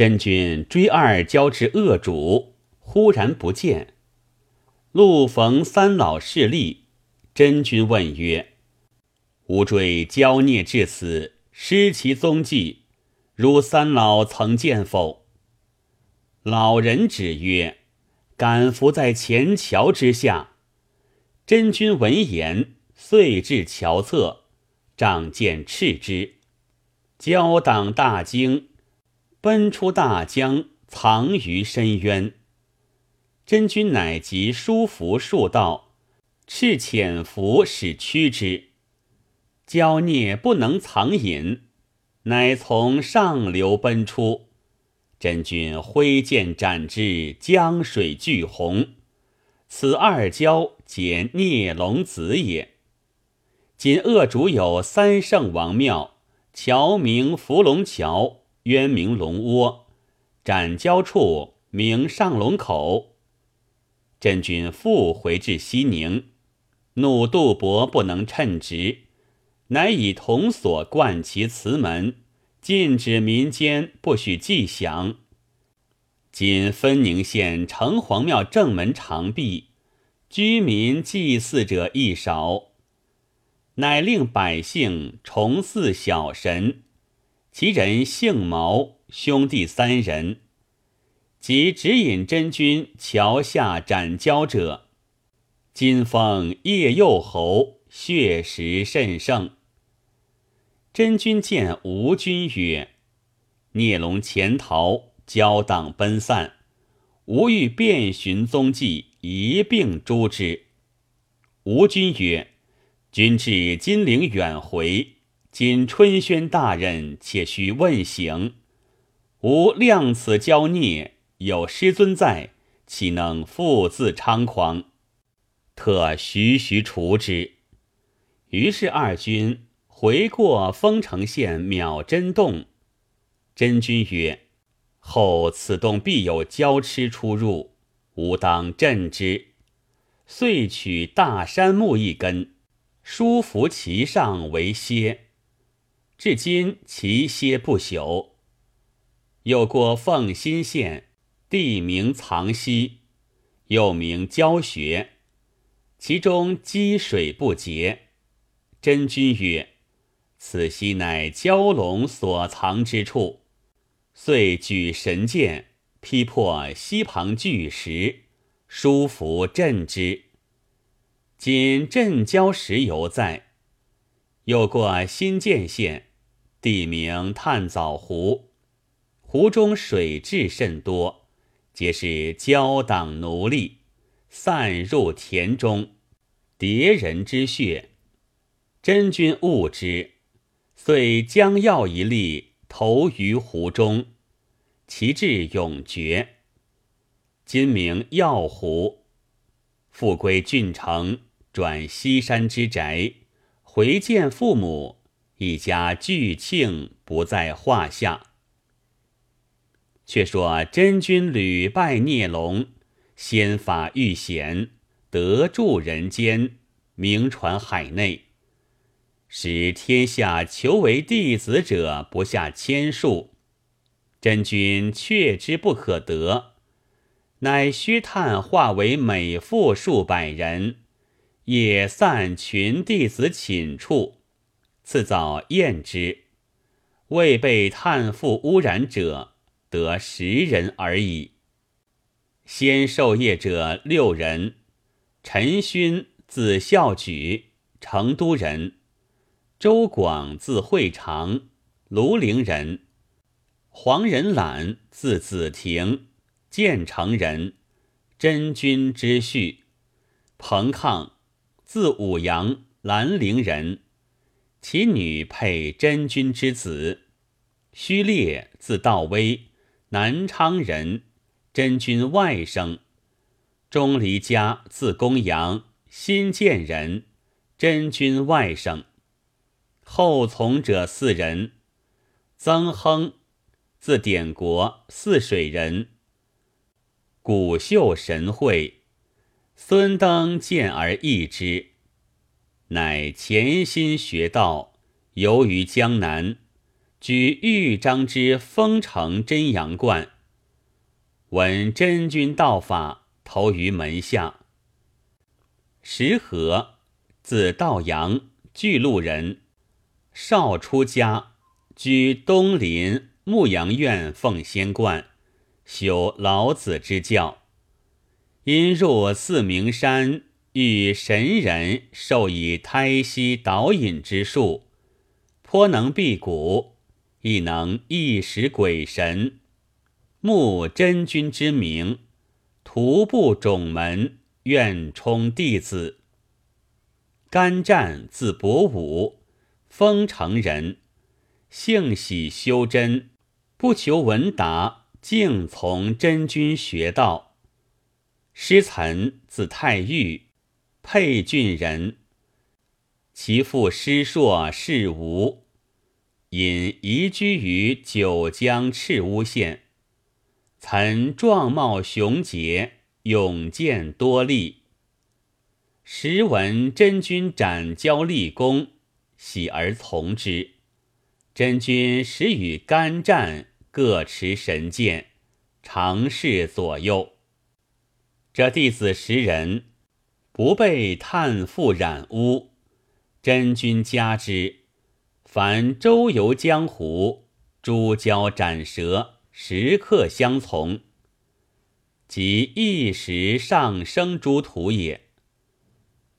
真君追二交至恶主，忽然不见。路逢三老势力，真君问曰：“吾追交孽至此，失其踪迹，如三老曾见否？”老人指曰：“敢伏在前桥之下。”真君闻言，遂至桥侧，仗剑斥之，交党大惊。奔出大江，藏于深渊。真君乃及书符数道，赤潜伏使驱之。蛟孽不能藏隐，乃从上流奔出。真君挥剑斩之，江水巨洪。此二蛟皆孽龙子也。今恶主有三圣王庙，桥名伏龙桥。渊明龙窝，斩交处名上龙口。真君复回至西宁，怒杜伯不能称职，乃以铜锁冠其祠门，禁止民间不许祭享。今分宁县城隍庙正门常闭，居民祭祀者亦少，乃令百姓重祀小神。其人姓毛，兄弟三人，即指引真君桥下斩蛟者。今封叶右侯，血食甚盛。真君见吴君曰：“孽龙潜逃，交党奔散，吾欲遍寻踪迹，一并诛之。”吴君曰：“君至金陵远回。”今春宣大人，且须问行。吾量此交孽，有师尊在，岂能复自猖狂？特徐徐除之。于是二军回过丰城县秒真洞。真君曰：“后此洞必有交痴出入，吾当镇之。”遂取大山木一根，书符其上为楔。至今其歇不朽。又过奉新县，地名藏溪，又名焦穴，其中积水不竭。真君曰：“此溪乃蛟龙所藏之处。”遂举神剑，劈破溪旁巨石，书符镇之。今镇蛟石犹在。又过新建县。地名探藻湖，湖中水蛭甚多，皆是交党奴隶，散入田中，迭人之血。真君悟之，遂将药一粒投于湖中，其志永绝。今名药湖。复归郡城，转西山之宅，回见父母。一家俱庆不在话下。却说真君屡败孽龙，仙法愈显，得助人间，名传海内，使天下求为弟子者不下千数。真君却之不可得，乃虚叹化为美妇数百人，也散群弟子寝处。次早验之，未被炭负污染者得十人而已。先受业者六人：陈勋字孝举，成都人；周广字会长，庐陵人；黄仁览字子庭，建成人，真君之婿；彭抗字武阳，兰陵人。其女配真君之子，虚烈字道威，南昌人，真君外甥；钟离家字公阳，新建人，真君外甥。后从者四人：曾亨字典国，泗水人；古秀神会，孙登见而异之。乃潜心学道，游于江南，举豫章之丰城真阳观。闻真君道法，投于门下。石河，字道阳，巨鹿人，少出家，居东林牧羊院奉仙观，修老子之教。因入四明山，遇神人授以胎息导引之术，颇能辟谷，亦能一识鬼神。慕真君之名，徒步种门，愿充弟子。甘湛字伯武，丰城人，性喜修真，不求闻达，敬从真君学道。师岑字太玉，沛郡人，其父师硕是吴，因移居于九江赤乌县。曾壮貌雄杰，勇健多力。时闻真君斩蛟立功，喜而从之。真君时与甘战各持神剑，常侍左右。这弟子十人不被探妇染污，真君加之。凡周游江湖，诸蛟斩蛇。时刻相从，即一时上升诸徒也。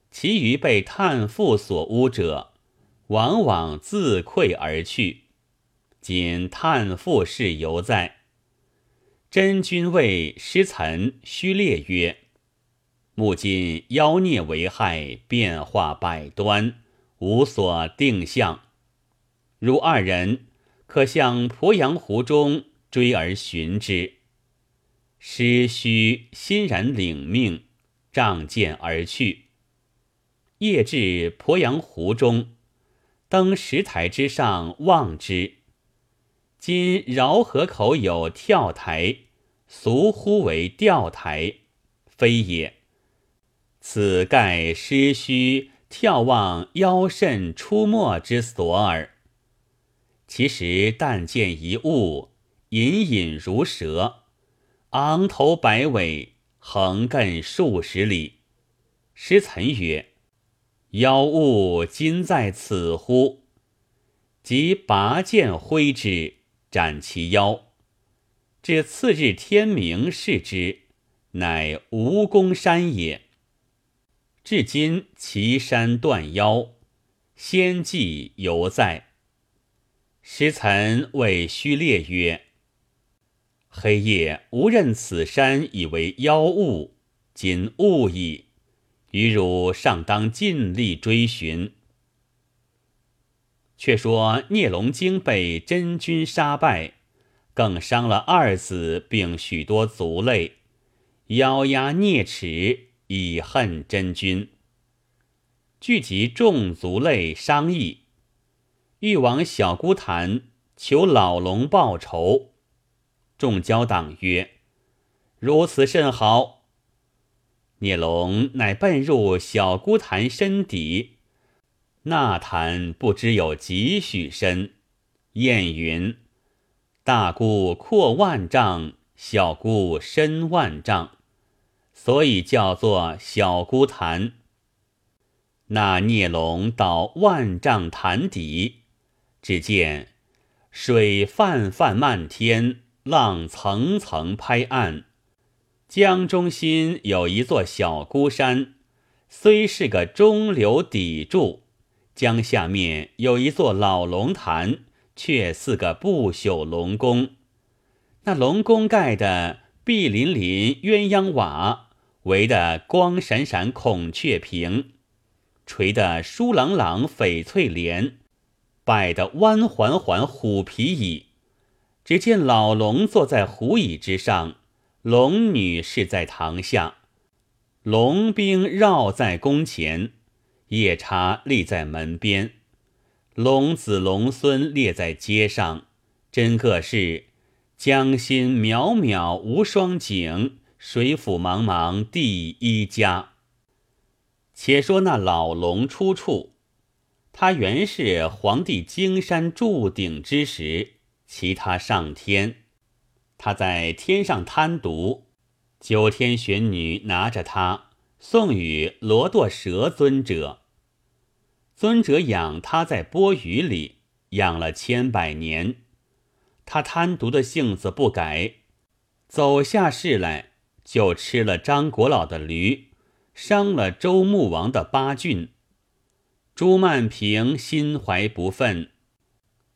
其余被探妇所污者，往往自溃而去。仅探妇事犹在。真君谓师岑、虚烈曰：“目今妖孽为害，变化百端，无所定向。如二人可向鄱阳湖中。”追而寻之，师须欣然领命，仗剑而去。夜至鄱阳湖中，登石台之上望之。今饶河口有跳台，俗呼为钓台，非也。此盖师须眺望妖甚出没之所耳。其实但见一物。隐隐如蛇，昂头摆尾，横亘数十里。师岑曰：“妖物今在此乎？”即拔剑挥之，斩其腰。至次日天明，视之，乃蜈蚣山也。至今其山断腰，仙迹犹在。师岑谓虚烈曰：黑夜吾认此山以为妖物，今物矣。余汝尚当尽力追寻。却说聂龙经被真君杀败，更伤了二子，并许多族类，咬牙啮齿，以恨真君。聚集众族类商议，欲往小姑潭求老龙报仇。众交党曰：“如此甚好。”聂龙乃奔入小姑潭深底，那潭不知有几许深。谚云：“大姑阔万丈，小姑深万丈，所以叫做小孤潭。”那孽龙到万丈潭底，只见水泛泛漫天。浪层层拍岸，江中心有一座小孤山，虽是个中流砥柱；江下面有一座老龙潭，却似个不朽龙宫。那龙宫盖的碧林林鸳鸯瓦，围的光闪闪孔雀屏，垂的疏朗朗翡翠帘，摆的弯环环虎皮椅。只见老龙坐在虎椅之上，龙女侍在堂下，龙兵绕在宫前，夜叉立在门边，龙子龙孙列在街上，真个是江心渺渺无双景，水府茫茫第一家。且说那老龙出处，他原是皇帝京山筑鼎之时，其他上天。他在天上贪渎，九天玄女拿着他送与罗堕蛇尊者。尊者养他在钵盂里，养了千百年。他贪渎的性子不改，走下世来就吃了张国老的驴，伤了周穆王的八骏。朱曼平心怀不忿，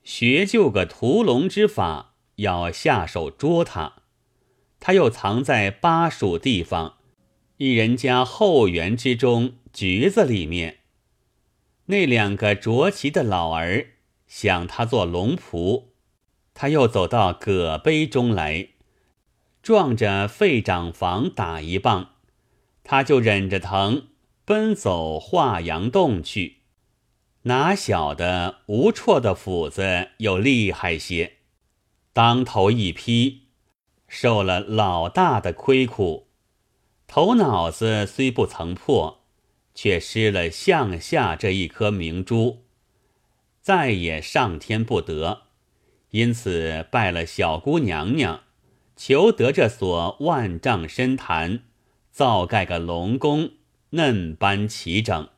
学就个屠龙之法，要下手捉他。他又藏在巴蜀地方一人家后园之中橘子里面。那两个着旗的老儿想他做龙仆，他又走到葛碑中来，撞着废长房打一棒，他就忍着疼奔走华阳洞去。哪晓得吴绰的斧子又厉害些，当头一劈，受了老大的亏苦，头脑子虽不曾破。却失了向下这一颗明珠，再也上天不得，因此拜了小姑娘娘，求得这所万丈深潭，造盖个龙宫，嫩般齐整。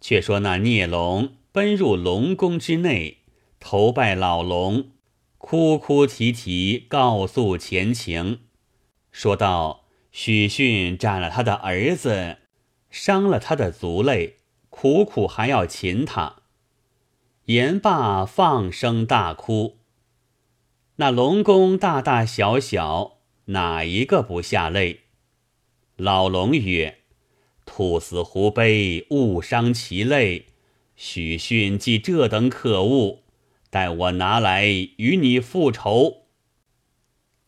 却说那孽龙奔入龙宫之内，头拜老龙，哭哭啼啼告诉前情，说道：“许逊斩了他的儿子。”伤了他的族类，苦苦还要擒他。言罢，放声大哭。那龙宫大大小小，哪一个不下泪？老龙曰：“兔死狐悲，误伤其类。许逊既这等可恶，待我拿来与你复仇。”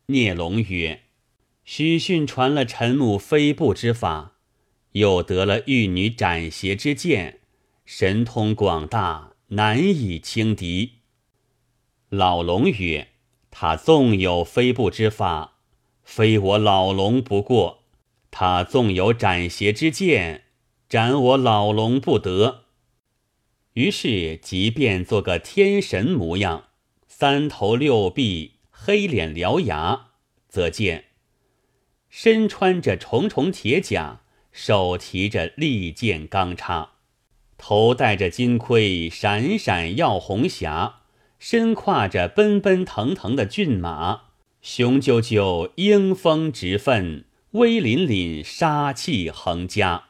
聂龙曰：“许逊传了陈母飞步之法。”又得了玉女斩邪之剑，神通广大，难以轻敌。老龙曰：“他纵有飞步之法，非我老龙不过；他纵有斩邪之剑，斩我老龙不得。”于是即便做个天神模样，三头六臂，黑脸獠牙，则见身穿着重重铁甲。手提着利剑钢叉，头戴着金盔，闪闪耀红霞，身跨着奔奔腾腾的骏马，雄赳赳，英风直奋，威凛凛，杀气横加，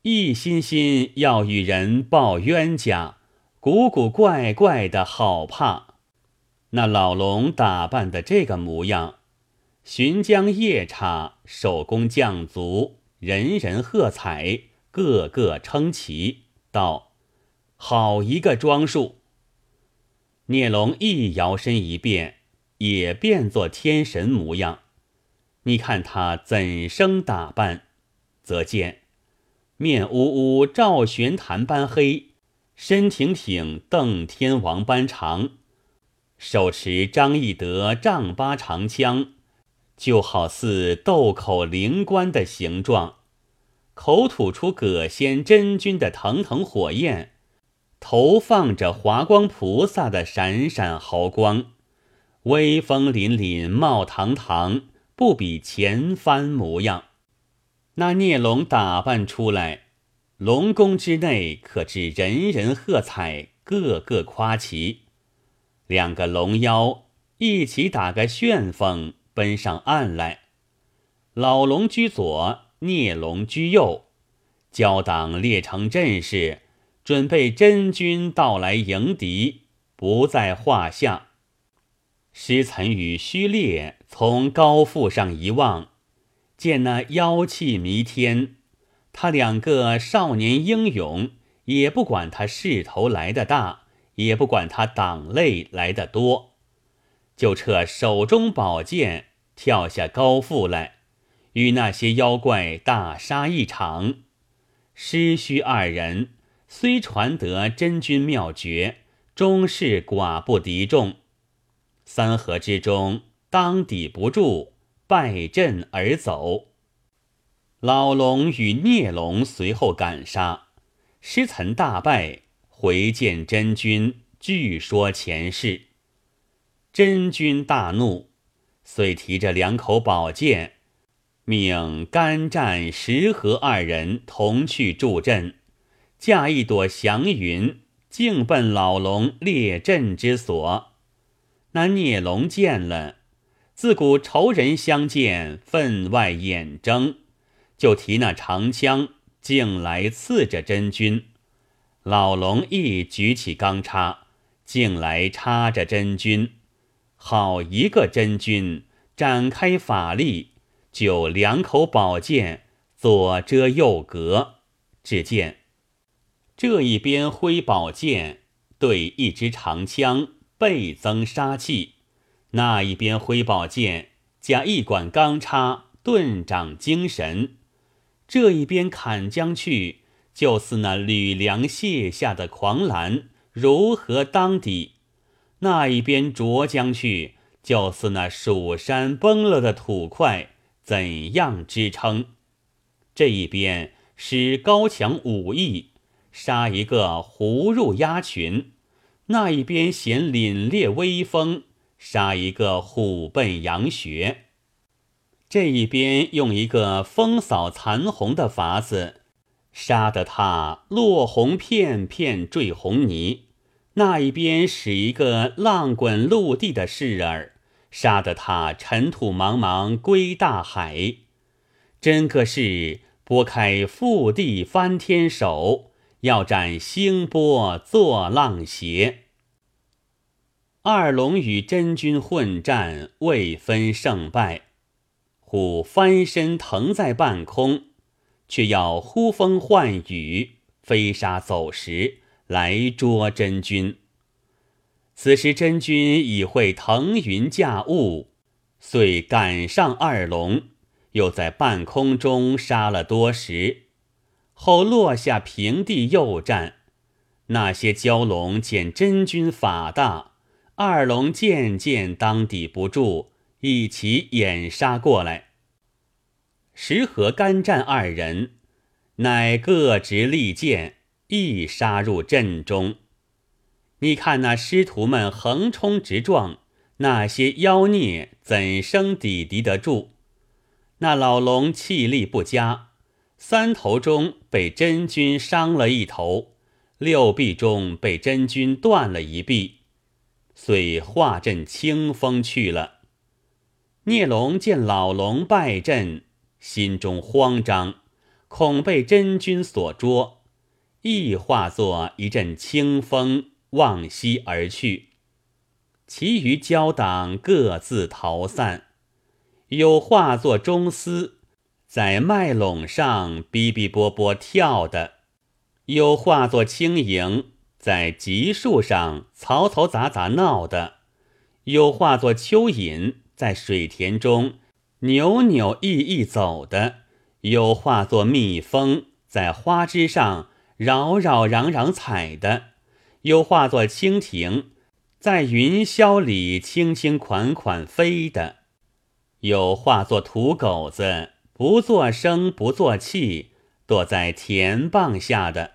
一心心要与人报冤家，古古怪怪的好怕。那老龙打扮的这个模样，巡江夜叉，手工匠族。人人喝彩，个个称奇，道：“好一个装束！”聂龙一摇身一变，也变作天神模样。你看他怎生打扮？则见面乌乌照玄坛般黑，身挺挺邓天王般长，手持张翼德丈八长枪。就好似豆口灵官的形状，口吐出葛仙真君的腾腾火焰，头放着华光菩萨的闪闪毫光，威风凛凛冒堂堂，不比前番模样。那孽龙打扮出来，龙宫之内可知人人喝彩，个个夸奇。两个龙妖一起打个旋风。奔上岸来，老龙居左，孽龙居右，交党列成阵势，准备真君到来迎敌，不在话下。师岑与虚烈从高阜上一望，见那妖气弥天，他两个少年英勇，也不管他势头来的大，也不管他党类来的多。就撤手中宝剑，跳下高阜来，与那些妖怪大杀一场。师虚二人虽传得真君妙诀，终是寡不敌众。三合之中，当抵不住，败阵而走。老龙与孽龙随后赶杀，师岑大败，回见真君，据说前事。真君大怒，遂提着两口宝剑，命甘战、石河二人同去助阵，驾一朵祥云，径奔老龙列阵之所。那孽龙见了，自古仇人相见，分外眼睁，就提那长枪，径来刺着真君。老龙亦举起钢叉，径来插着真君。好一个真君！展开法力，就两口宝剑，左遮右隔。只见这一边挥宝剑，对一支长枪，倍增杀气；那一边挥宝剑，加一管钢叉，顿长精神。这一边砍将去，就似那吕梁卸下的狂澜，如何当抵？那一边啄将去，就似那蜀山崩了的土块，怎样支撑？这一边使高强武艺，杀一个狐入鸭群；那一边显凛冽威风，杀一个虎奔羊穴。这一边用一个风扫残红的法子，杀得他落红片片坠红泥。那一边使一个浪滚陆地的事儿，杀得他尘土茫茫归大海。真个是拨开覆地翻天手，要斩星波作浪斜。二龙与真君混战，未分胜败。忽翻身腾在半空，却要呼风唤雨，飞沙走石。来捉真君。此时真君已会腾云驾雾，遂赶上二龙，又在半空中杀了多时，后落下平地又战。那些蛟龙见真君法大，二龙渐渐当抵不住，一起掩杀过来。石和干战二人，乃各执利剑。一杀入阵中，你看那师徒们横冲直撞，那些妖孽怎生抵敌得住？那老龙气力不佳，三头中被真君伤了一头，六臂中被真君断了一臂，遂化阵清风去了。孽龙见老龙败阵，心中慌张，恐被真君所捉。亦化作一阵清风，往西而去。其余交党各自逃散，有化作中丝，在麦垄上哔哔啵啵跳的；又化作轻盈，在棘树上嘈嘈杂杂闹的；又化作蚯蚓，在水田中扭扭翼翼走的；又化作蜜蜂，在花枝上。扰扰攘攘踩的，又化作蜻蜓，在云霄里轻轻款款飞的；又化作土狗子，不作声不作气，躲在田傍下的。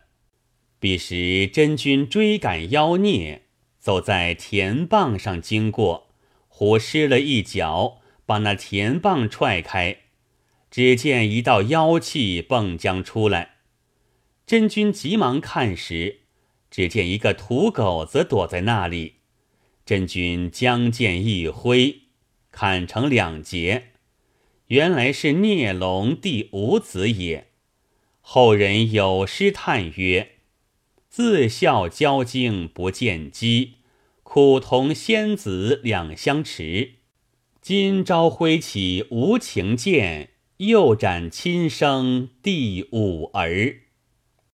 彼时真君追赶妖孽，走在田傍上经过，胡失了一脚，把那田傍踹开，只见一道妖气迸将出来。真君急忙看时，只见一个土狗子躲在那里。真君将剑一挥，砍成两截，原来是聂龙第五子也。后人有诗叹曰：“自笑交精不见机，苦同仙子两相持。今朝挥起无情剑，又斩亲生第五儿。”